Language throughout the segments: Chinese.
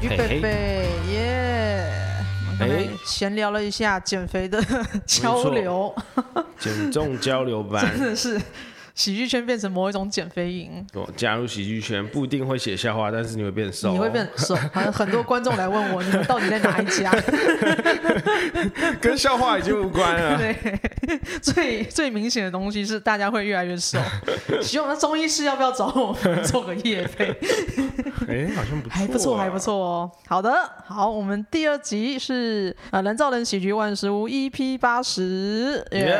于贝贝耶！我们哎，闲聊了一下减肥的 交流，减重交流班真的是。喜剧圈变成某一种减肥营。我加入喜剧圈不一定会写笑话，但是你会变瘦。你会变瘦。好 像很多观众来问我，你们到底在哪一家？跟笑话已经无关了。对，最最明显的东西是大家会越来越瘦。希望那中医师要不要找我们做个业配？哎，好像不错，还不错，还不错哦。好的，好，我们第二集是呃人造人喜剧万事屋 EP 八十，耶，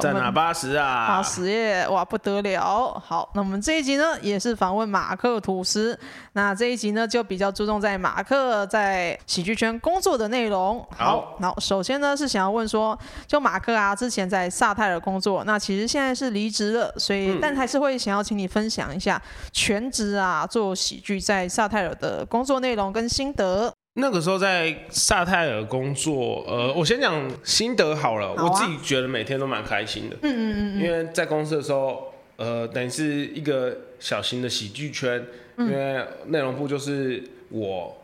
在哪八十啊？八十耶。哇，不得了！好，那我们这一集呢，也是访问马克吐司。那这一集呢，就比较注重在马克在喜剧圈工作的内容。好，那，首先呢是想要问说，就马克啊，之前在萨泰尔工作，那其实现在是离职了，所以、嗯、但还是会想要请你分享一下全职啊做喜剧在萨泰尔的工作内容跟心得。那个时候在萨泰尔工作，呃，我先讲心得好了好、啊。我自己觉得每天都蛮开心的。嗯嗯嗯，因为在公司的时候，呃，等于是一个小型的喜剧圈。嗯、因为内容部就是我、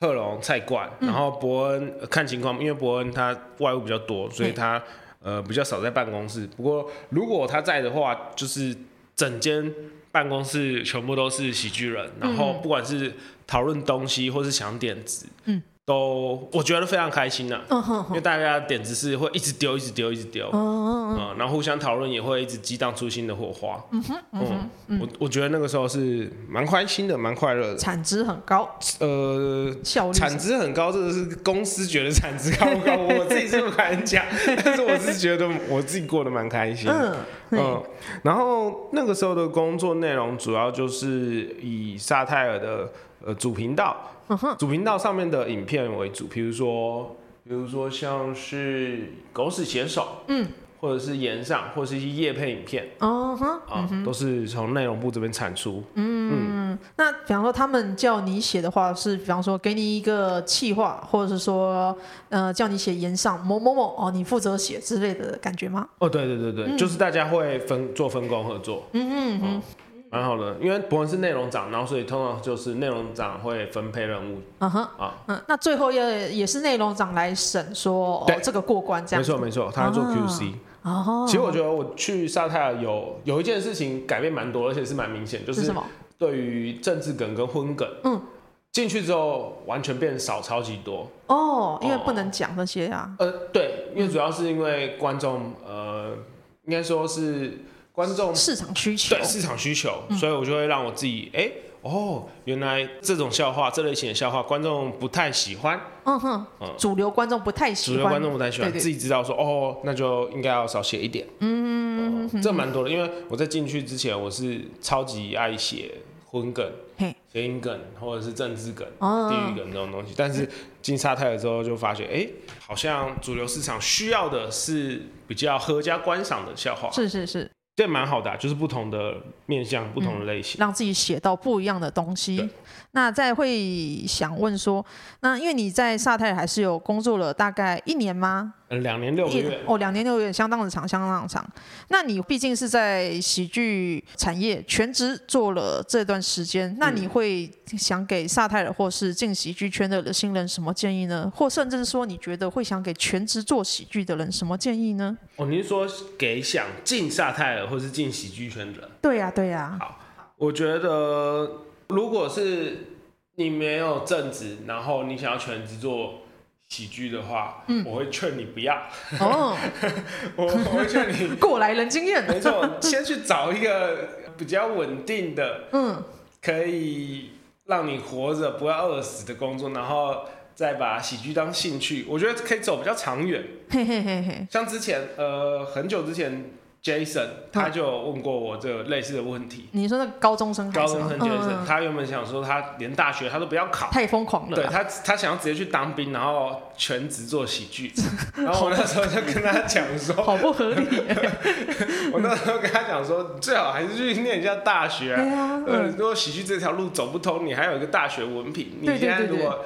贺龙、蔡冠，然后伯恩、呃、看情况，因为伯恩他外务比较多，所以他呃比较少在办公室。不过如果他在的话，就是整间办公室全部都是喜剧人，然后不管是。讨论东西或是想点子，嗯，都我觉得非常开心呐、啊，因为大家点子是会一直丢，一直丢，一直丢，嗯，然后互相讨论也会一直激荡出新的火花，嗯哼，嗯，嗯我我觉得那个时候是蛮开心的，蛮快乐的，产值很高，呃，效率产值很高，这个是公司觉得产值高不高，我自己是不敢讲，但是我是觉得我自己过得蛮开心，嗯嗯，然后那个时候的工作内容主要就是以沙泰尔的。呃，主频道，主频道上面的影片为主，比如说，比如说像是狗屎写手，嗯，或者是炎上，或者是一些夜配影片，哦哼，啊，都是从内容部这边产出，嗯嗯。那比方说他们叫你写的话，是比方说给你一个企划，或者是说，呃，叫你写炎上某某某哦，你负责写之类的感觉吗？哦，对对对对，嗯、就是大家会分做分工合作，嗯嗯嗯。蛮好的，因为伯恩是内容长，然后所以通常就是内容长会分配任务。嗯哼，啊，嗯，那最后也也是内容长来审说，这个过关这样。没错没错，他在做 QC。哦。其实我觉得我去沙泰尔有有一件事情改变蛮多，而且是蛮明显，就是对于政治梗跟婚梗，嗯，进去之后完全变少超级多。哦，因为不能讲那些啊。呃，对，因为主要是因为观众，呃，应该说是。观众市场需求，对市场需求，嗯，所以我就会让我自己，哎、欸，哦，原来这种笑话，这类型的笑话，观众不太喜欢，嗯哼，嗯，主流观众不太喜欢，主流观众不太喜欢，对对。对，自己知道说，哦，那就应该要少写一点，嗯，嗯，这蛮多的，因为我在进去之前，我是超级爱写荤梗、谐音梗或者是政治梗、哦、地域梗这种东西，但是进沙泰尔之后就发觉，哎、欸，好像主流市场需要的是比较合家观赏的笑话，是是是。这蛮好的、啊，就是不同的面向，不同的类型，嗯、让自己写到不一样的东西。那再会想问说，那因为你在萨泰尔还是有工作了大概一年吗？嗯，两年六个月。哦，两年六个月，相当的长，相当的长。那你毕竟是在喜剧产业全职做了这段时间，那你会想给萨泰尔或是进喜剧圈的新人什么建议呢？或甚至说，你觉得会想给全职做喜剧的人什么建议呢？哦，你是说给想进萨泰尔或是进喜剧圈的人？对呀、啊，对呀、啊。好，我觉得。如果是你没有正职，然后你想要全职做喜剧的话，嗯，我会劝你不要。哦，我我会劝你 过来人经验。没错，先去找一个比较稳定的，嗯，可以让你活着不要饿死的工作，然后再把喜剧当兴趣。我觉得可以走比较长远。嘿嘿嘿嘿，像之前，呃，很久之前。Jason，他就问过我这个类似的问题。你说那高中生？高中生 Jason，嗯，他原本想说他连大学他都不要考，太疯狂了。对他，他想要直接去当兵，然后全职做喜剧。然后我那时候就跟他讲说，好不合理。我那时候跟他讲说，最好还是去念一下大学啊。嗯，呃，如果喜剧这条路走不通，你还有一个大学文凭。你现在如果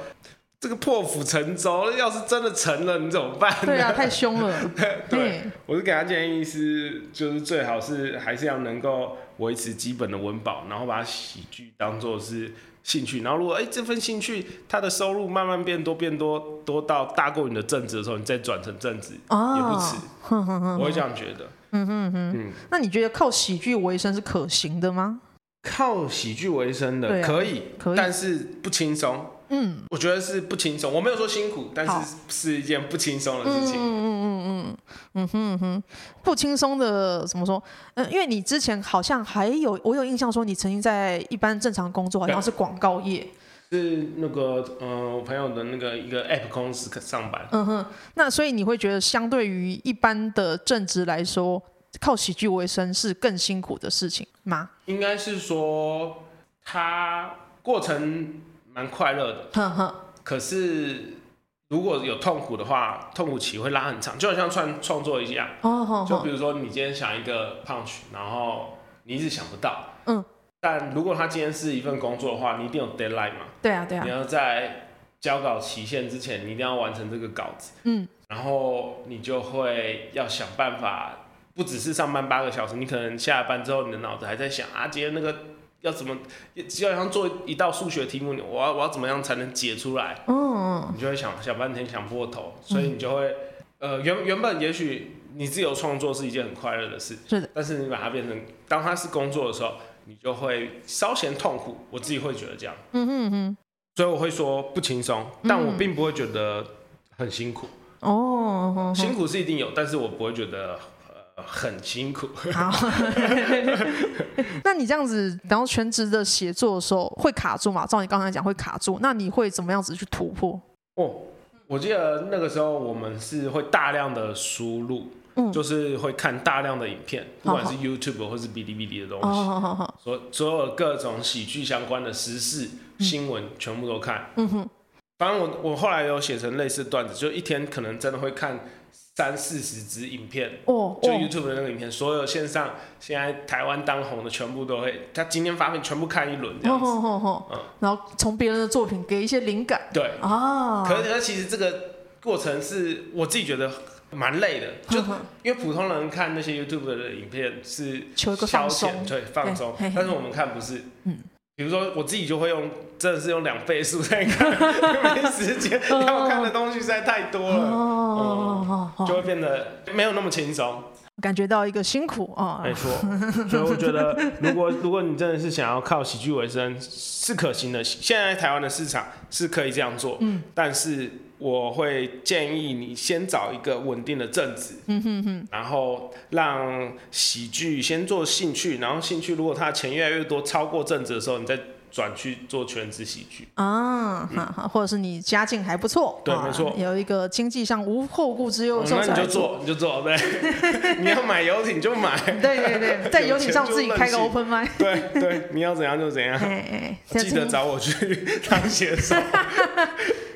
这个破釜沉舟，要是真的沉了，你怎么办？对啊，太凶了。对，我是给他建议是，就是最好是还是要能够维持基本的温饱，然后把喜剧当做是兴趣，然后如果哎、欸、这份兴趣他的收入慢慢变多变多多到大过你的正职的时候，你再转成正职、哦、也不迟。我会这样觉得。嗯哼哼。嗯，那你觉得靠喜剧为生是可行的吗？靠喜剧为生的、啊、可以，可以，但是不轻松。嗯，我觉得是不轻松。我没有说辛苦，但是是一件不轻松的事情。嗯嗯嗯嗯嗯哼哼，不轻松的怎么说？嗯，因为你之前好像还有，我有印象说你曾经在一般正常工作，好像是广告业，是那个呃，我朋友的那个一个 App 公司上班。嗯哼，那所以你会觉得相对于一般的正职来说，靠喜剧为生是更辛苦的事情吗？应该是说，它过程蛮快乐的，呵呵，可是如果有痛苦的话，痛苦期会拉很长，就好像创创作一样。哦，哦，就比如说你今天想一个 punch，然后你一直想不到。嗯。但如果他今天是一份工作的话，你一定有 deadline 嘛？对啊，对啊。你要在交稿期限之前，你一定要完成这个稿子。嗯。然后你就会要想办法。不只是上班八个小时，你可能下班之后，你的脑子还在想啊，今天那个要怎么，就好像做一道数学题目，我要我要怎么样才能解出来？嗯，你就会想想半天，想破头，所以你就会，呃，原原本也许你自由创作是一件很快乐的事，是的，但是你把它变成当它是工作的时候，你就会稍嫌痛苦。我自己会觉得这样，嗯哼哼，所以我会说不轻松，但我并不会觉得很辛苦。哦，辛苦是一定有，但是我不会觉得。很辛苦。好，那你这样子，然后全职的写作的时候会卡住吗？照你刚才讲会卡住，那你会怎么样子去突破？哦，我记得那个时候我们是会大量的输入，嗯，就是会看大量的影片，不管是 YouTube 或是哔哩哔哩的东西，所所有各种喜剧相关的时事新闻全部都看。嗯哼，反正我我后来有写成类似段子，就一天可能真的会看。三四十支影片，哦，就 YouTube 的那个影片，哦、所有线上现在台湾当红的全部都会，他今天发片全部看一轮这样子，哦哦哦嗯，然后从别人的作品给一些灵感，对。啊，可是其实这个过程是我自己觉得蛮累的，就因为普通人看那些 YouTube 的影片是消遣，对，放松，但是我们看不是，嗯。比如说，我自己就会用，真的是用两倍速在看，没时间，要看的东西实在太多了，哦、嗯，就会变得没有那么轻松，感觉到一个辛苦啊，没错。所以我觉得，如果如果你真的是想要靠喜剧为生，是可行的。现在台湾的市场是可以这样做，嗯，但是。我会建议你先找一个稳定的正职，嗯哼哼，然后让喜剧先做兴趣，然后兴趣如果他的钱越来越多，超过正职的时候，你再转去做全职喜剧。啊，嗯、或者是你家境还不错，对，没错，有一个经济上无后顾之忧，那你就做，你就做，对，你要买游艇就买，对对对，在游艇上自己开个 open mic，对对，你要怎样就怎样，哎哎，记得找我去当写手。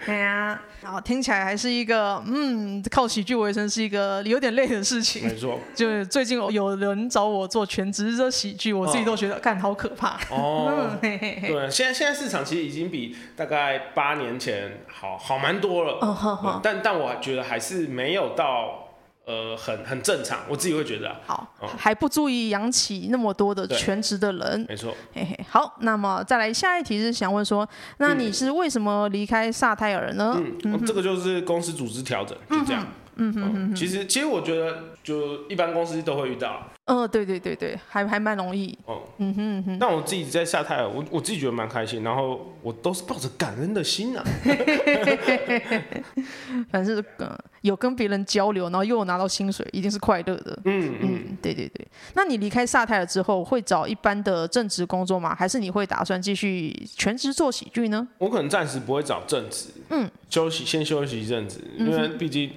对呀，然后听起来还是一个，嗯，靠喜剧为生是一个有点累的事情。没错，就是最近有人找我做全职的喜剧，我自己都觉得干、哦、好可怕。哦，对，现在现在市场其实已经比大概八年前好好蛮多了。哦呵呵嗯、但但我觉得还是没有到。呃，很很正常，我自己会觉得、啊、好，嗯、还不足以养起那么多的全职的人，没错，嘿嘿。好，那么再来下一题是想问说，那你是为什么离开萨泰尔呢？嗯，这个就是公司组织调整，就这样。嗯嗯嗯哼。其实其实我觉得，就一般公司都会遇到。嗯、呃，对对对对，还还蛮容易。哦，嗯哼嗯哼。但我自己在萨泰尔，我我自己觉得蛮开心，然后我都是抱着感恩的心啊。反正呃，有跟别人交流，然后又有拿到薪水，一定是快乐的。嗯嗯，嗯，对对对。那你离开萨泰尔之后，会找一般的正职工作吗？还是你会打算继续全职做喜剧呢？我可能暂时不会找正职，嗯，休息先休息一阵子，因为毕竟。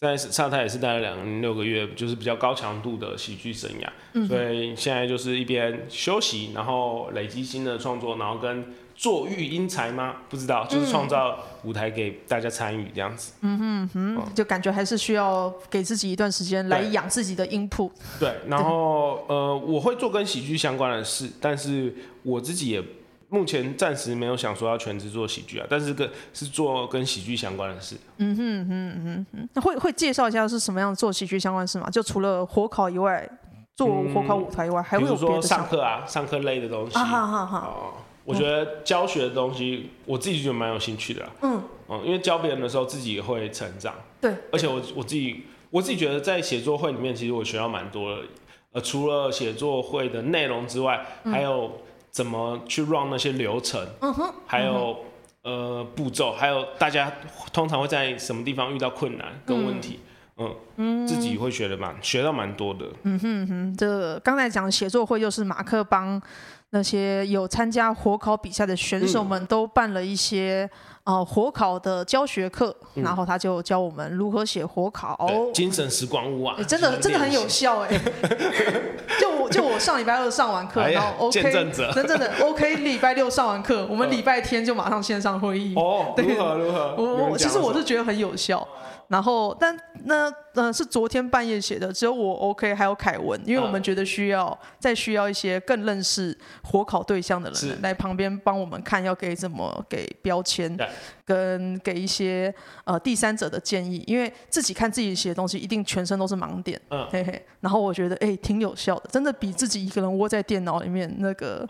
在沙台也是待了两年六个月，就是比较高强度的喜剧生涯，嗯、所以现在就是一边休息，然后累积新的创作，然后跟做育英才吗？不知道，就是创造舞台给大家参与这样子。嗯哼哼，嗯、就感觉还是需要给自己一段时间来养自己的 input。对，然后呃，我会做跟喜剧相关的事，但是我自己也。目前暂时没有想说要全职做喜剧啊，但是跟是做跟喜剧相关的事。嗯哼哼嗯哼，那会会介绍一下是什么样做喜剧相关的事吗？就除了火烤以外，做火烤舞台以外，嗯、还会有说上课啊，上课类的东西。啊哈哈哈。我觉得教学的东西，我自己觉得蛮有兴趣的啦。嗯嗯，因为教别人的时候，自己也会成长。对，而且我我自己我自己觉得，在写作会里面，其实我学到蛮多的。呃，除了写作会的内容之外，嗯、还有怎么去 run 那些流程，嗯哼，还有、嗯、呃步骤，还有大家通常会在什么地方遇到困难跟问题，嗯，嗯自己会学的蛮学到蛮多的。嗯哼哼，这刚才讲的写作会就是马克帮那些有参加火烤比赛的选手们都办了一些。哦，火烤的教学课，嗯、然后他就教我们如何写火烤，精神时光屋啊，欸、真的真的很有效哎。就我就我上礼拜二上完课，哎、呀然后 OK，真正的 OK，礼拜六上完课，我们礼拜天就马上线上会议。哦，对如何如何？我其实我是觉得很有效。然后，但那呃是昨天半夜写的，只有我 OK，还有凯文，因为我们觉得需要再需要一些更认识火烤对象的人来旁边帮我们看，要给怎么给标签，跟给一些呃第三者的建议，因为自己看自己写的东西，一定全身都是盲点，嗯，嘿嘿。然后我觉得哎挺有效的，真的比自己一个人窝在电脑里面那个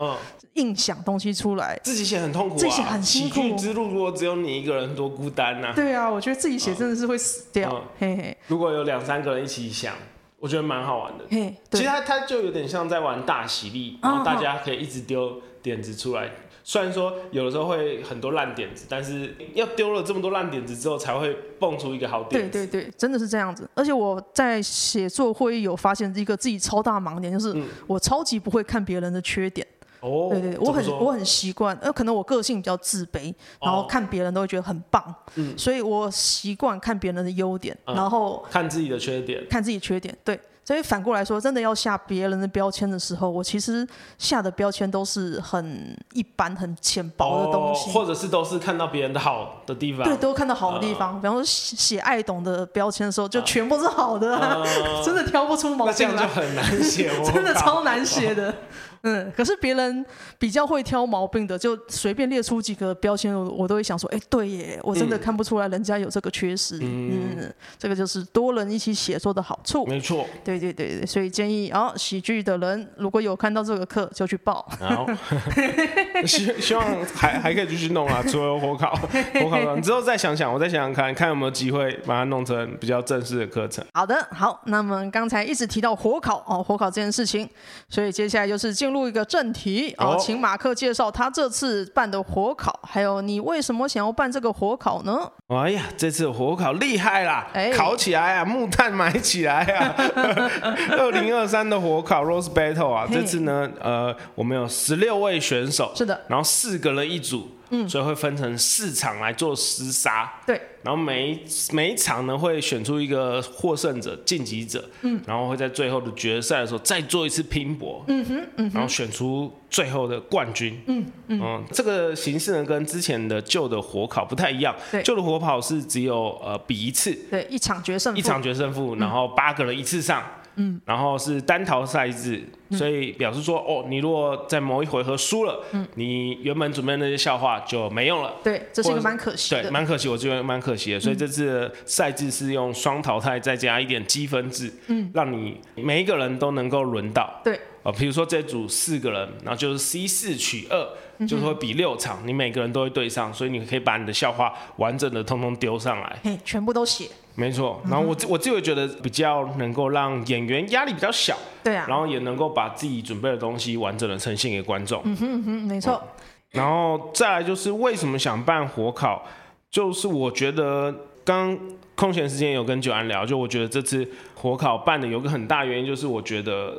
硬想东西出来，自己写很痛苦，啊，自己写很辛苦。之路如果只有你一个人，多孤单呐，啊！对啊，我觉得自己写真的是会。死掉，嗯、嘿嘿。如果有两三个人一起想，我觉得蛮好玩的。嘿，其实它它就有点像在玩大喜力，然后大家可以一直丢点子出来。哦、虽然说有的时候会很多烂点子，但是要丢了这么多烂点子之后，才会蹦出一个好点子。对对对，真的是这样子。而且我在写作会议有发现一个自己超大盲点，就是我超级不会看别人的缺点。哦，对对，我很我很习惯，呃，可能我个性比较自卑，然后看别人都会觉得很棒，嗯，所以我习惯看别人的优点，然后看自己的缺点，看自己缺点，对，所以反过来说，真的要下别人的标签的时候，我其实下的标签都是很一般、很浅薄的东西，或者是都是看到别人的好的地方，对，都看到好的地方，比方说写爱懂的标签的时候，就全部是好的，真的挑不出毛病来，那这样就很难写，真的超难写的。嗯，可是别人比较会挑毛病的，就随便列出几个标签，我我都会想说，哎，对耶，我真的看不出来人家有这个缺失。嗯，嗯，这个就是多人一起写作的好处。没错。对对对对，所以建议啊、哦，喜剧的人如果有看到这个课，就去报。好。希希望还还可以继续弄啊，除了火烤，火烤你之后再想想，我再想想看看有没有机会把它弄成比较正式的课程。好的，好，那么刚才一直提到火烤哦，火烤这件事情，所以接下来就是进。录一个正题啊，请马克介绍他这次办的火烤，还有你为什么想要办这个火烤呢？哎呀，这次火烤厉害啦，哎、烤起来啊，木炭买起来啊！二零二三的火烤 Rose Battle 啊，嘿这次呢，呃，我们有十六位选手，是的，然后四个人一组。嗯，所以会分成四场来做厮杀，对，然后每一每一场呢会选出一个获胜者、晋级者，嗯，然后会在最后的决赛的时候再做一次拼搏，嗯哼，嗯哼，然后选出最后的冠军，嗯嗯，嗯，这个形式呢跟之前的旧的火烤不太一样，对，旧的火烤是只有呃比一次，对，一场决胜，一场决胜负，然后八个人一次上。嗯，然后是单淘赛制，嗯、所以表示说，哦，你如果在某一回合输了，嗯，你原本准备的那些笑话就没用了。对，这是一个蛮可惜的。对，蛮可惜，我觉得蛮可惜的。所以这次赛制是用双淘汰再加一点积分制，嗯，让你每一个人都能够轮到。对，啊，比如说这组四个人，然后就是 C 四取二。就是会比六场，你每个人都会对上，所以你可以把你的笑话完整的通通丢上来，嘿，全部都写。没错，然后我我自己会觉得比较能够让演员压力比较小，对啊，然后也能够把自己准备的东西完整的呈现给观众。嗯哼嗯哼，没错。然后再来就是为什么想办火烤，就是我觉得刚空闲时间有跟九安聊，就我觉得这次火烤办的有个很大原因就是我觉得。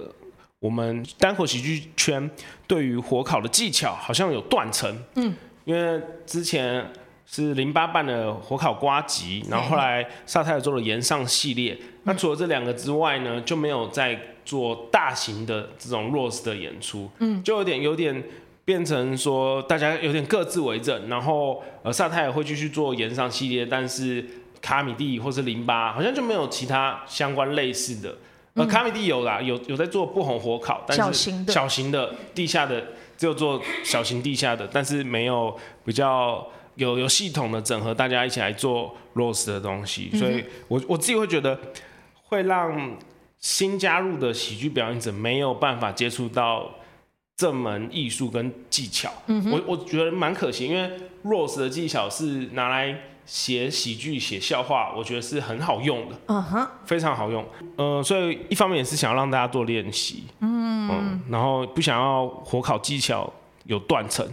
我们单口喜剧圈对于火烤的技巧好像有断层，嗯，因为之前是零八办的火烤瓜吉，然后后来萨泰尔做了炎上系列，嗯、那除了这两个之外呢，就没有再做大型的这种 roast 的演出，嗯，就有点有点变成说大家有点各自为政，然后呃萨泰尔会继续做炎上系列，但是卡米蒂或是零八好像就没有其他相关类似的。呃，卡米蒂有啦，有有在做不红火烤，但是小型的、小型的地下的只有做小型地下的，但是没有比较有有系统的整合，大家一起来做 roast 的东西，所以我我自己会觉得会让新加入的喜剧表演者没有办法接触到这门艺术跟技巧。嗯、我我觉得蛮可惜，因为 Rose 的技巧是拿来写喜剧、写笑话，我觉得是很好用的。嗯哼，非常好用。呃，所以一方面也是想要让大家做练习。嗯，嗯，然后不想要火烤技巧。有断层，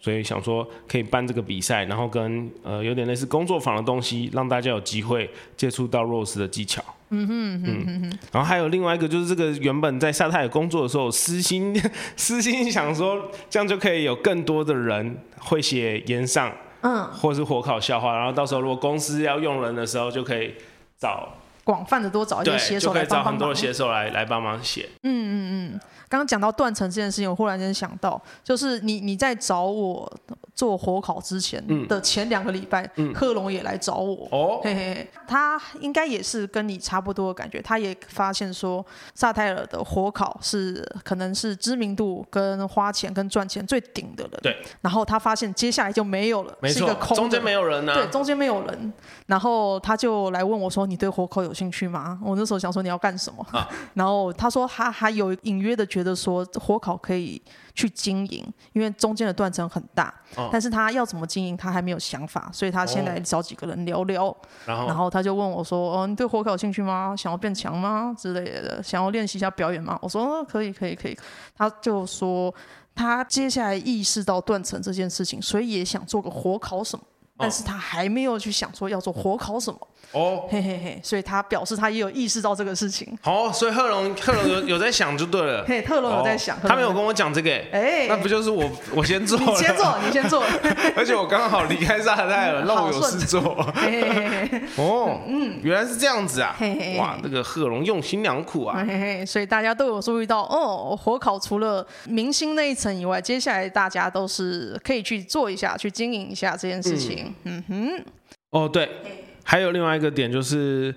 所以想说可以办这个比赛，然后跟呃有点类似工作坊的东西，让大家有机会接触到 Rose 的技巧。嗯哼嗯哼，然后还有另外一个就是这个原本在萨泰尔工作的时候，私心 私心想说这样就可以有更多的人会写言上，嗯，或是火烤笑话，然后到时候如果公司要用人的时候，就可以找广泛的多找一些写手来帮忙，就可以找很多的写手来来帮忙写。嗯嗯嗯。刚刚讲到断层这件事情，我忽然间想到，就是你你在找我做火烤之前的前两个礼拜，嗯、贺龙也来找我，哦、嘿嘿，他应该也是跟你差不多的感觉，他也发现说萨泰尔的火烤是可能是知名度跟花钱跟赚钱最顶的人，对，然后他发现接下来就没有了，没错，中间没有人呢、啊，对，中间没有人，然后他就来问我说：“你对火烤有兴趣吗？”我那时候想说你要干什么，啊、然后他说他还有隐约的。觉得说火烤可以去经营，因为中间的断层很大，哦、但是他要怎么经营，他还没有想法，所以他先来找几个人聊聊，哦、然后他就问我说：“哦，你对火烤有兴趣吗？想要变强吗？之类的，想要练习一下表演吗？”我说：“哦，可以，可以，可以。”他就说他接下来意识到断层这件事情，所以也想做个火烤什么，哦、但是他还没有去想说要做火烤什么。哦，嘿嘿嘿，所以他表示他也有意识到这个事情。好，所以贺龙贺龙有有在想就对了。嘿，贺龙有在想，他没有跟我讲这个。哎，那不就是我我先做？你先做，你先做。而且我刚好离开沙袋了，让我有事做。哦，嗯，原来是这样子啊。哇，那个贺龙用心良苦啊。嘿嘿，所以大家都有注意到，哦，火烤除了明星那一层以外，接下来大家都是可以去做一下，去经营一下这件事情。嗯哼。哦，对。还有另外一个点就是，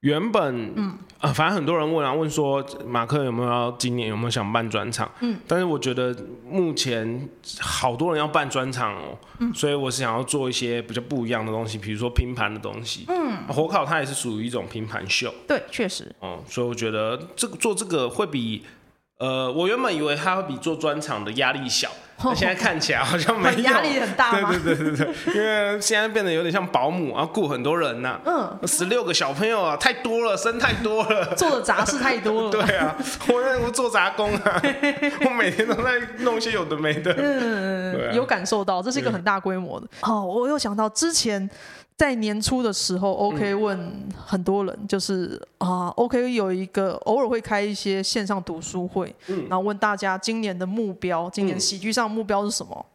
原本嗯啊，反正很多人问啊，问说马克有没有要今年有没有想办专场？嗯，但是我觉得目前好多人要办专场哦，嗯，所以我是想要做一些比较不一样的东西，比如说拼盘的东西。嗯，火烤它也是属于一种拼盘秀。对，确实。嗯，所以我觉得这个做这个会比呃，我原本以为它会比做专场的压力小。那现在看起来好像没有，压力很大吗？对对对对对，因为现在变得有点像保姆，然后雇很多人呐、啊。嗯，十六个小朋友啊，太多了，生太多了，做的杂事太多了。对啊，我我做杂工啊，我每天都在弄一些有的没的。嗯，啊、有感受到，这是一个很大规模的。哦、嗯，我又想到之前。在年初的时候，OK 问很多人，就是啊，OK 有一个偶尔会开一些线上读书会，然后问大家今年的目标，今年喜剧上目标是什么？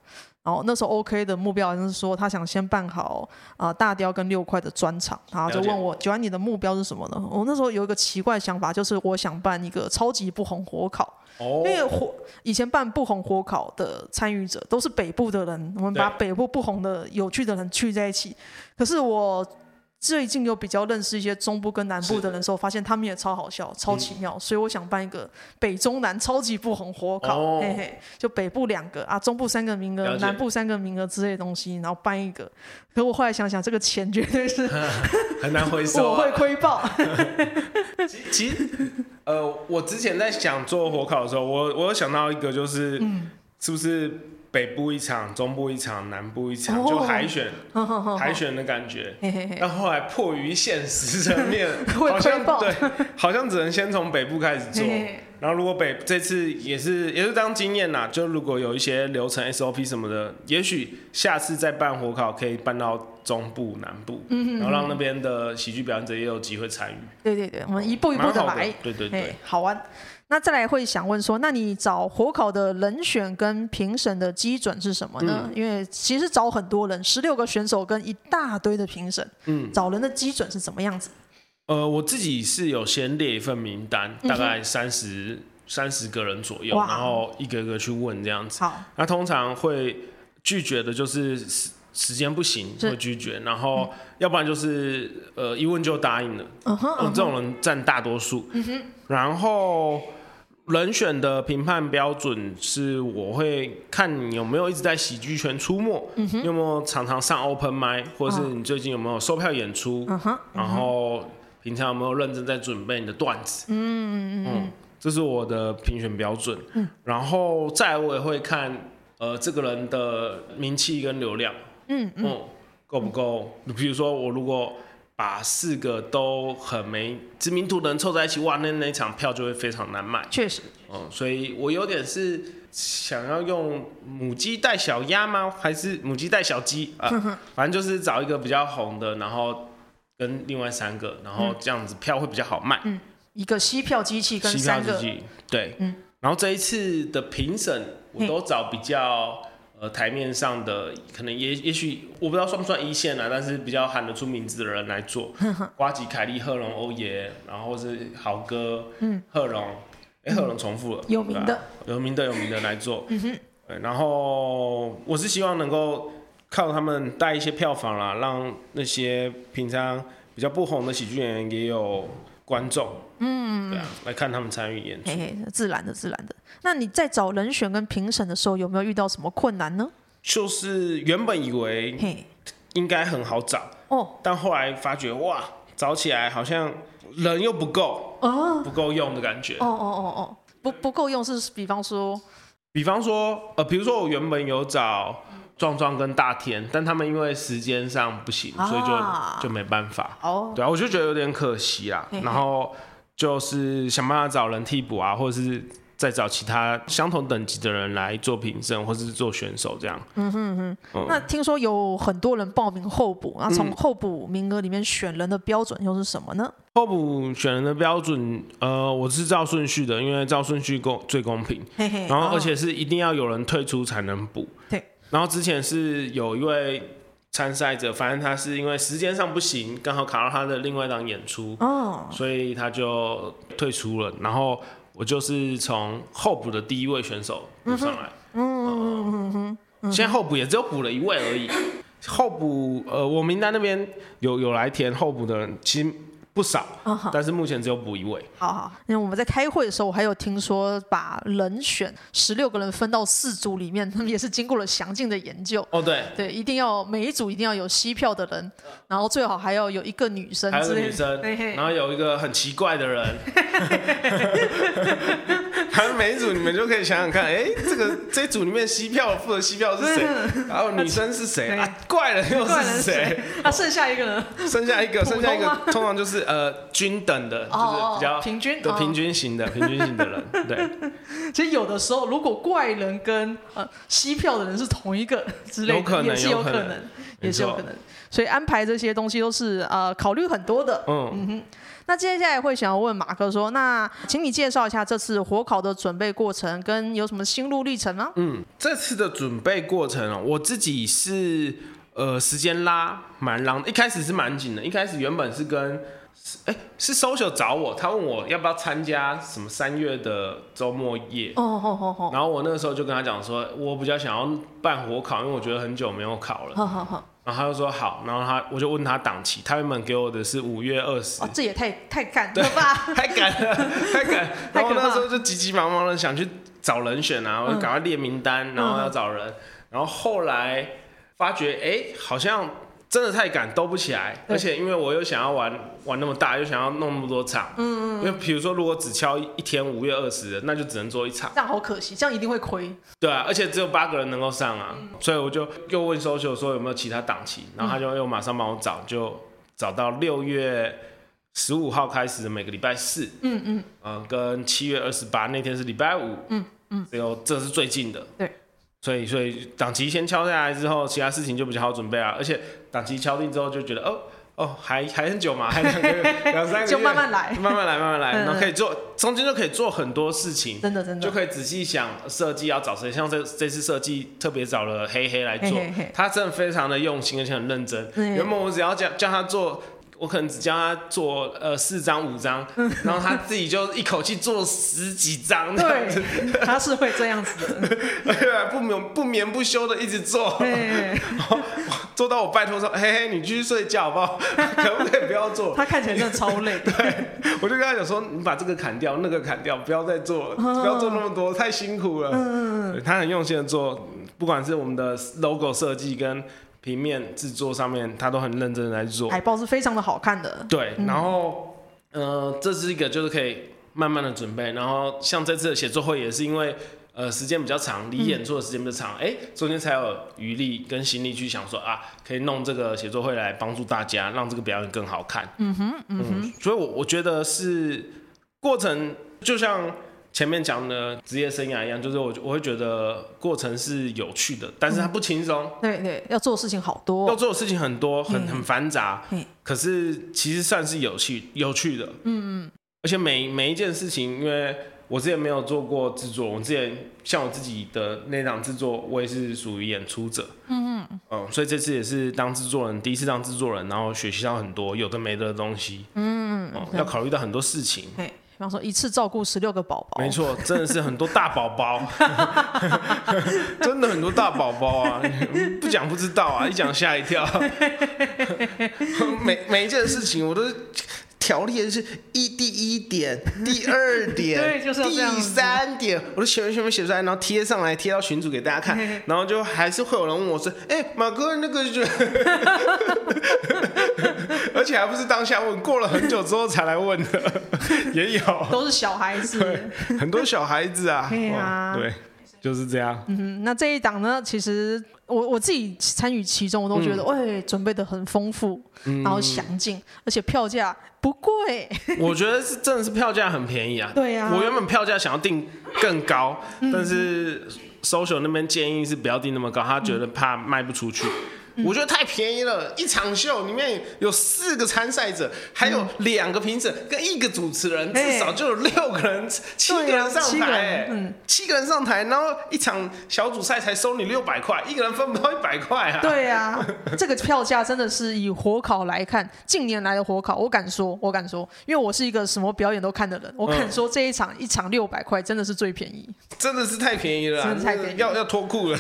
然后那时候 OK 的目标好像是说他想先办好啊大雕跟六块的专场，然后就问我，九安你的目标是什么呢？我那时候有一个奇怪想法，就是我想办一个超级不红火烤。因为火以前办不红火烤的参与者都是北部的人，我们把北部不红的有趣的人聚在一起。可是我最近有比较认识一些中部跟南部的人时候，发现他们也超好笑、超奇妙。所以我想办一个北中南超级不红火烤，嘿嘿，就北部两个啊，中部三个名额，南部三个名额之类的东西，然后办一个。可我后来想想，这个钱绝对是 很难回收，我会亏爆。其实。呃，我之前在想做火烤的时候，我我有想到一个，就是、嗯、是不是北部一场，中部一场，南部一场，哦、就海选，海选的感觉。但后来迫于现实层面，好像对，好像只能先从北部开始做。然后如果北这次也是也是当经验呐，就如果有一些流程 SOP 什么的，也许下次再办火烤可以办到中部、南部，然后让那边的喜剧表演者也有机会参与。对对对，我们一步一步的来，对对对，好玩。那再来会想问说，那你找火烤的人选跟评审的基准是什么呢？嗯、因为其实找很多人，十六个选手跟一大堆的评审，嗯，找人的基准是怎么样子？呃，我自己是有先列一份名单，大概三十三十个人左右，然后一个一个去问这样子。好，那通常会拒绝的就是时时间不行是会拒绝，然后要不然就是呃一问就答应了。嗯哼，这种人占大多数。嗯哼，然后人选的评判标准是，我会看你有没有一直在喜剧圈出没，嗯哼，有没有常常上 open mic，或者是你最近有没有售票演出。嗯哼，然后。平常有没有认真在准备你的段子？嗯嗯嗯，这是我的评选标准。嗯，然后再来我也会看呃这个人的名气跟流量。嗯嗯，够、嗯、不够？比如说我如果把四个都很没知名度的人凑在一起，哇，那那场票就会非常难卖。确实。嗯，所以我有点是想要用母鸡带小鸭吗？还是母鸡带小鸡啊？反正就是找一个比较红的，然后跟另外三个，然后这样子票会比较好卖。嗯，一个吸票机器跟三个。吸票机器，对。嗯。然后这一次的评审，我都找比较。呃，台面上的可能也也许我不知道算不算一线啊，但是比较喊得出名字的人来做，瓜吉、凯利、贺龙、欧爷，然后是豪哥、嗯。贺龙，哎，贺龙重复了，有名的，有名的有名的来做，对，然后我是希望能够靠他们带一些票房啦，让那些平常比较不红的喜剧演员也有观众，嗯，对啊，来看他们参与演出，嘿嘿，自然的，自然的。那你在找人选跟评审的时候，有没有遇到什么困难呢？就是原本以为应该很好找哦，但后来发觉哇，找起来好像人又不够哦，不够用的感觉。哦哦哦哦，不不够用是比方说，比方说呃，比如说我原本有找壮壮跟大天，但他们因为时间上不行，所以就就没办法。哦，对啊，我就觉得有点可惜啦。然后就是想办法找人替补啊，或者是。再找其他相同等级的人来做评审，或者是做选手这样。嗯哼哼。嗯、那听说有很多人报名候补，那从候补名额里面选人的标准又是什么呢？候补选人的标准，呃，我是照顺序的，因为照顺序公最公平。嘿嘿。然后而且是一定要有人退出才能补。对。然后之前是有一位参赛者，反正他是因为时间上不行，刚好卡到他的另外一档演出，哦，所以他就退出了。然后。我就是从候补的第一位选手补上来，嗯嗯嗯嗯嗯，现在候补也只有补了一位而已。候补，呃，我名单那边有有来填候补的人，其实。不少，但是目前只有补一位。好好，因为我们在开会的时候，我还有听说把人选十六个人分到四组里面，他 们也是经过了详尽的研究。哦，对，对，一定要每一组一定要有吸票的人，然后最好还要有一个女生，还有女生，然后有一个很奇怪的人。反正每一组你们就可以想想看，哎，这个这一组里面吸票负责吸票是谁？然后女生是谁啊？怪人又是谁？啊，剩下一个人，剩下一个，剩下一个，通常就是。呃，均等的，就是比较平均的平均型的平均型的人，对。其实有的时候，如果怪人跟呃吸票的人是同一个 之类的，也是有可能，也是有可能。所以安排这些东西都是呃考虑很多的。嗯嗯哼。那接下来会想要问马克说，那请你介绍一下这次火烤的准备过程跟有什么心路历程吗？嗯，这次的准备过程哦，我自己是呃时间拉蛮长，一开始是蛮紧的，一开始原本是跟哎、欸，是 social 找我，他问我要不要参加什么三月的周末夜。哦哦哦哦。然后我那个时候就跟他讲说，我比较想要办火烤，因为我觉得很久没有烤了。然后他就说好，然后他我就问他档期，他原本给我的是五月二十。哦，这也太太赶了吧？太赶了，太赶。然后那时候就急急忙忙的想去找人选啊，我就赶快列名单，然后要找人。嗯、然后后来发觉，哎、欸，好像。真的太赶，兜不起来，而且因为我又想要玩玩那么大，又想要弄那么多场，嗯嗯，因为比如说如果只敲一天五月二十的，那就只能做一场，这样好可惜，这样一定会亏。对啊，而且只有八个人能够上啊，所以我就又问 social 说有没有其他档期，然后他就又马上帮我找，就找到六月十五号开始的每个礼拜四，嗯嗯，呃，跟七月二十八那天是礼拜五，嗯嗯，只有这是最近的，对。所以，所以档期先敲下来之后，其他事情就比较好准备啊。而且档期敲定之后，就觉得哦哦，还还很久嘛，还两个月、两三个月，就慢慢来，慢慢来，慢慢来，然后可以做，中间就可以做很多事情，真的真的，就可以仔细想设计要找谁。像这这次设计特别找了黑黑来做，嘿嘿嘿，他真的非常的用心，而且很认真。原本我只要叫叫他做。我可能只教他做呃四张五张，然后他自己就一口气做十几张。对，他是会这样子的，不眠不眠不休的一直做，做到我拜托说，嘿嘿，你继续睡觉好不好？可不可以不要做？他看起来真的超累。对，我就跟他讲说，你把这个砍掉，那个砍掉，不要再做了，不要做那么多，太辛苦了。嗯，他很用心的做，不管是我们的 logo 设计跟。平面制作上面，他都很认真的在做。海报是非常的好看的。对，然后，嗯、呃，这是一个就是可以慢慢的准备，然后像这次的写作会也是因为呃时间比较长，离演出的时间比较长，哎、嗯欸，中间才有余力跟心力去想说啊，可以弄这个写作会来帮助大家，让这个表演更好看。嗯哼，嗯哼，嗯，所以我我觉得是过程，就像前面讲的职业生涯一样，就是我我会觉得过程是有趣的，但是它不轻松。对对，要做的事情好多，要做的事情很多，很很繁杂。可是其实算是有趣有趣的。嗯嗯。而且每每一件事情，因为我之前没有做过制作，我之前像我自己的那档制作，我也是属于演出者，嗯嗯，嗯，所以这次也是当制作人，第一次当制作人，然后学习到很多有的没的东西，嗯嗯，要考虑到很多事情，比方说一次照顾十六个宝宝，没错，真的是很多大宝宝，真的很多大宝宝啊，不讲不知道啊，一讲吓一跳，每每一件事情我都。条列是一第一点，第二点，对，就是。第三点，我都写完全部写出来，然后贴上来，贴到群组给大家看，然后就还是会有人问我说：“哎、欸，马哥，那个就，而且还不是当下问，过了很久之后才来问的，也有，都是小孩子，对，很多小孩子啊，对啊，对，就是这样。嗯哼，那这一档呢，其实。我我自己参与其中，我都觉得，喂、嗯，准备的很丰富，嗯、然后详尽，而且票价不贵。我觉得是真的是票价很便宜啊。对呀、啊。我原本票价想要定更高，嗯、但是 social 那边建议是不要定那么高，他觉得怕卖不出去。嗯。我觉得太便宜了，一场秀里面有四个参赛者，还有两个评审跟一个主持人，至少就有六个人，七个人上台，嗯，七个人上台，然后一场小组赛才收你六百块，一个人分不到一百块啊。对啊，这个票价真的是以火烤来看，近年来的火烤，我敢说，我敢说，因为我是一个什么表演都看的人，我敢说这一场一场六百块真的是最便宜，真的是太便宜了，真的太便宜，要要脱裤了。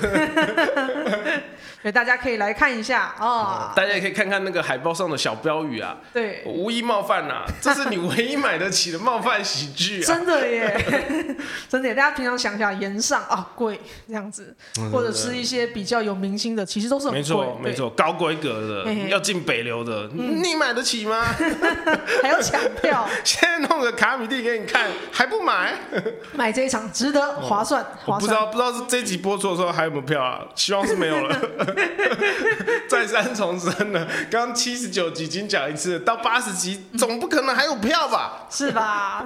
所以大家可以来看一下啊，哦、大家也可以看看那个海报上的小标语啊，对，无意冒犯呐、啊，这是你唯一买得起的冒犯喜剧啊，真的耶，真的耶，大家平常想想炎上啊贵这样子，或者是一些比较有明星的，其实都是很贵，没错没错，高规格的要进北流的，嗯、你买得起吗？还要抢票，现在弄个卡米蒂给你看还不买？买这一场值得划算，哦、划算。我不知道不知道是这集播出的时候还有没有票啊？希望是没有了。再三重申了，刚刚七十九集已经讲一次，到八十集总不可能还有票吧？是吧？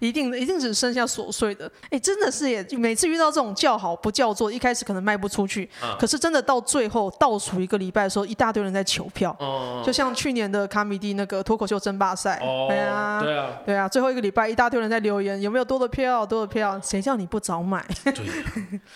一定一定只剩下琐碎的。哎、欸，真的是耶！每次遇到这种叫好不叫座，一开始可能卖不出去，嗯、可是真的到最后倒数一个礼拜的时候，一大堆人在求票。哦、就像去年的卡米蒂那个脱口秀争霸赛，哦、对啊，对啊，对啊，最后一个礼拜一大堆人在留言，有没有多的票？多的票？谁叫你不早买？对，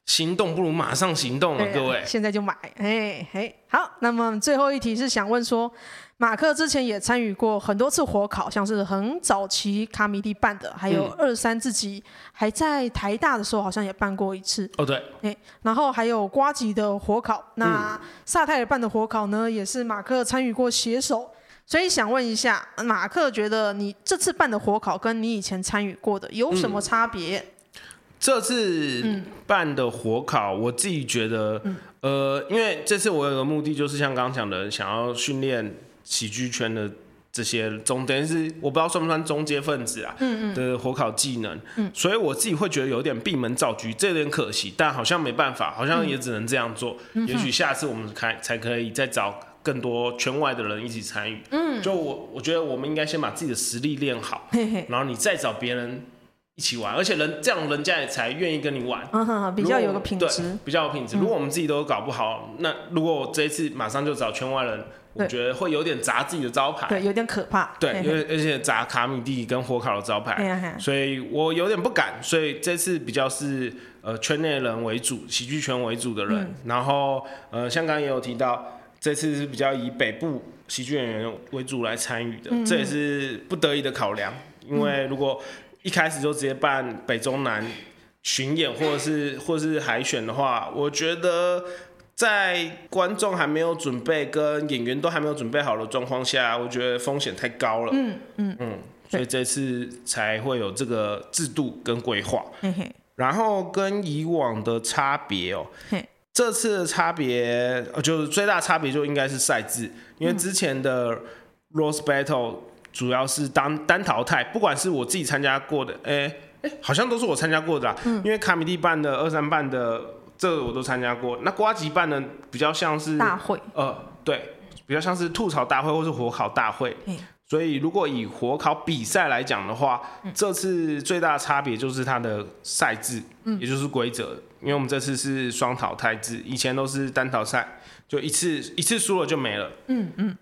行动不如马上行动了，啊、各位，现在就买。哎嘿，好，那么最后一题是想问说，马克之前也参与过很多次火考，像是很早期卡米蒂办的，还有二三自己还在台大的时候好像也办过一次。哦，对，哎，然后还有瓜吉的火烤，那萨泰尔办的火烤呢，也是马克参与过携手，所以想问一下，马克觉得你这次办的火考跟你以前参与过的有什么差别？嗯这次办的火烤，我自己觉得，嗯、呃，因为这次我有个目的，就是像刚刚讲的，想要训练喜剧圈的这些中，等于是我不知道算不算中阶分子啊，嗯嗯的火烤技能，嗯，所以我自己会觉得有点闭门造车，这有点可惜，但好像没办法，好像也只能这样做。嗯、也许下次我们开才可以再找更多圈外的人一起参与。嗯，就我我觉得我们应该先把自己的实力练好，嘿嘿然后你再找别人。一起玩，而且人这样人家也才愿意跟你玩，嗯、比较有个品质，比较有品质。如果我们自己都搞不好，嗯、那如果我这一次马上就找圈外人，我觉得会有点砸自己的招牌，对，有点可怕。对，因为而且砸卡米蒂跟火烤的招牌，所以我有点不敢。所以这次比较是呃圈内人为主，喜剧圈为主的人。嗯、然后呃，像刚刚也有提到，这次是比较以北部喜剧演员为主来参与的，嗯、这也是不得已的考量，因为如果一开始就直接办北中南巡演，或者是 或者是海选的话，我觉得在观众还没有准备跟演员都还没有准备好的状况下，我觉得风险太高了。嗯嗯嗯，所以这次才会有这个制度跟规划。然后跟以往的差别哦，这次的差别就是最大差别就应该是赛制，因为之前的 Rose Battle。主要是当单淘汰，不管是我自己参加过的，哎、欸、哎、欸，好像都是我参加过的啦。嗯、因为卡米蒂办的、二三办的，这个我都参加过。那瓜吉办的比较像是大会，呃，对，比较像是吐槽大会或是火烤大会。嗯、所以如果以火烤比赛来讲的话，嗯、这次最大的差别就是它的赛制，嗯、也就是规则。因为我们这次是双淘汰制，以前都是单淘汰。就一次一次输了就没了，嗯嗯嗯，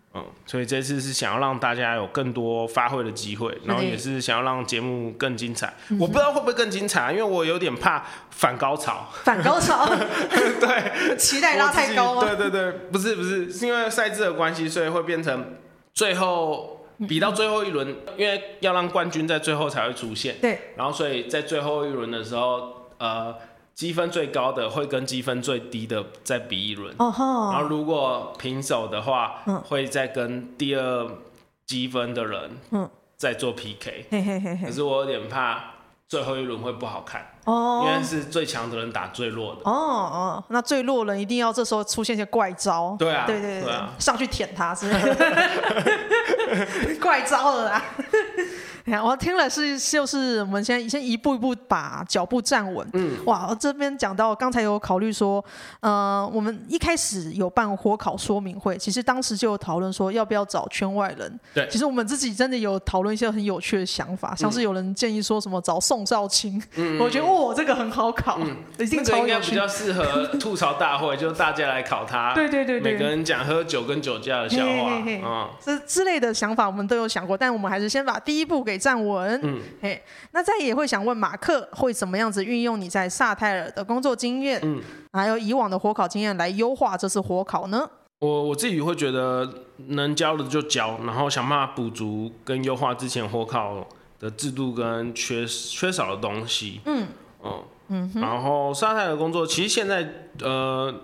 所以这次是想要让大家有更多发挥的机会，然后也是想要让节目更精彩。嗯、我不知道会不会更精彩，因为我有点怕反高潮。反高潮？对，期待拉太高吗？对对对，不是不是，是因为赛制的关系，所以会变成最后比到最后一轮，因为要让冠军在最后才会出现。对，然后所以在最后一轮的时候，呃。积分最高的会跟积分最低的再比一轮，oh, oh. 然后如果平手的话，嗯、会再跟第二积分的人嗯再做 PK。嗯、可是我有点怕最后一轮会不好看，oh. 因为是最强的人打最弱的。哦哦，oh, oh. 那最弱的人一定要这时候出现一些怪招。对啊，对对对，上去舔他是，是 怪招了啦。我听了是就是我们先先一步一步把脚步站稳。嗯，哇，这边讲到刚才有考虑说，呃，我们一开始有办火烤说明会，其实当时就有讨论说要不要找圈外人。对，其实我们自己真的有讨论一些很有趣的想法，像是有人建议说什么找宋少卿，嗯，我觉得哦，这个很好考，嗯，一定超有趣。应该比较适合吐槽大会，就大家来考他。对对对对，每个人讲喝酒跟酒驾的笑话。啊，这之类的想法我们都有想过，但我们还是先把第一步给站稳。嗯，嘿，那再也会想问马克会怎么样子运用你在萨泰尔的工作经验，嗯，还有以往的火烤经验来优化这次火烤呢？我我自己会觉得能教的就教，然后想办法补足跟优化之前火烤的制度跟缺缺少的东西。嗯嗯嗯，然后萨泰尔工作其实现在呃。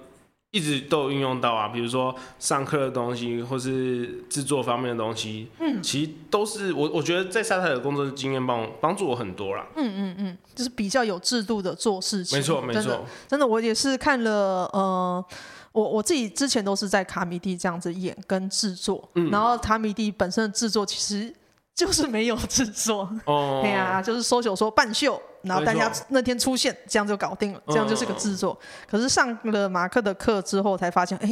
一直都有运用到啊，比如说上课的东西，或是制作方面的东西，嗯，其实都是我我觉得在沙特的工作的经验帮帮助我很多啦。嗯嗯嗯，就是比较有制度的做事情。没错没错，真的我也是看了，呃，我我自己之前都是在卡米蒂这样子演跟制作，嗯，然后卡米蒂本身的制作其实就是没有制作，哦，对呀，就是说有说半秀。然后大家那天出现，这样就搞定了，这样就是个制作。可是上了马克的课之后，才发现，哎，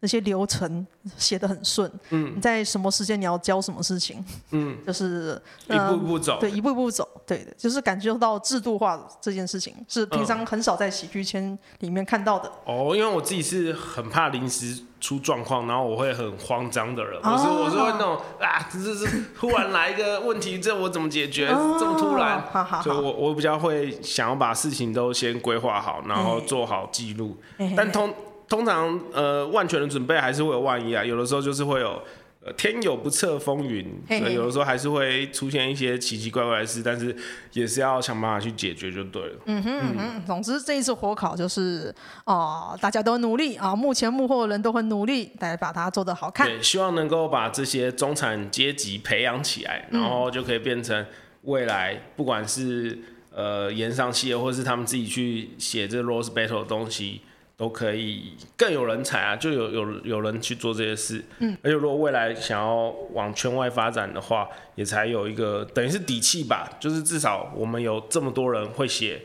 那些流程写的很顺。嗯，你在什么时间你要教什么事情？嗯，就是一步一步走。对，一步一步走。对的，就是感觉到制度化这件事情，是平常很少在喜剧圈里面看到的。哦，因为我自己是很怕临时出状况，然后我会很慌张的人。我是我是会那种啊，这是 突然来一个问题，这我怎么解决？这么突然，所以我。我比较会想要把事情都先规划好，然后做好记录。欸、但通通常呃万全的准备还是会有万一啊，有的时候就是会有呃天有不测风云，所以有的时候还是会出现一些奇奇怪怪的事，但是也是要想办法去解决就对了。嗯哼嗯哼，总之这一次火烤就是哦、呃，大家都努力啊，幕前幕后的人都很努力，大家把它做得好看。对，希望能够把这些中产阶级培养起来，然后就可以变成未来不管是。呃，延上戏，或者是他们自己去写这个 Rose Battle 的东西，都可以更有人才啊，就有有有人去做这些事。嗯，而且如果未来想要往圈外发展的话，也才有一个等于是底气吧，就是至少我们有这么多人会写。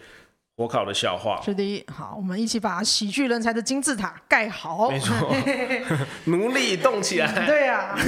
火烤的笑话是的，好，我们一起把喜剧人才的金字塔盖好。没错，努力动起来。对呀、啊，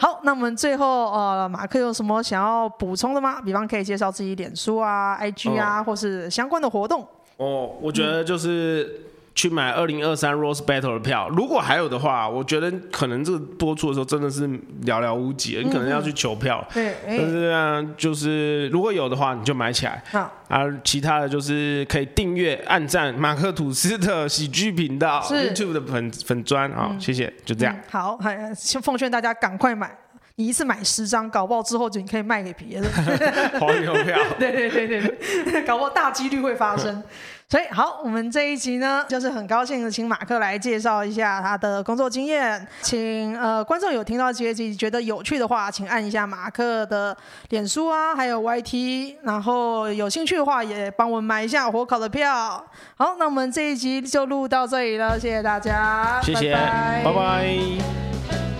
好，那我们最后呃，马克有什么想要补充的吗？比方可以介绍自己脸书啊、IG 啊，哦、或是相关的活动。哦，我觉得就是。嗯去买二零二三 Rose Battle 的票，如果还有的话，我觉得可能这个播出的时候真的是寥寥无几，你可能要去求票。对、但是啊，就是如果有的话，你就买起来。好，而、啊、其他的就是可以订阅、按赞马克吐司的喜剧频道是，YouTube 的粉粉砖啊，谢谢，就这样。嗯、好，还先奉劝大家赶快买，你一次买十张，搞不好之后就你可以卖给别人。黄牛票。对对对对，搞不好大几率会发生。所以好，我们这一集呢，就是很高兴的请马克来介绍一下他的工作经验。请呃观众有听到这一集觉得有趣的话，请按一下马克的脸书啊，还有 YT，然后有兴趣的话也帮我们买一下火烤的票。好，那我们这一集就录到这里了，谢谢大家，谢谢，拜拜。拜拜。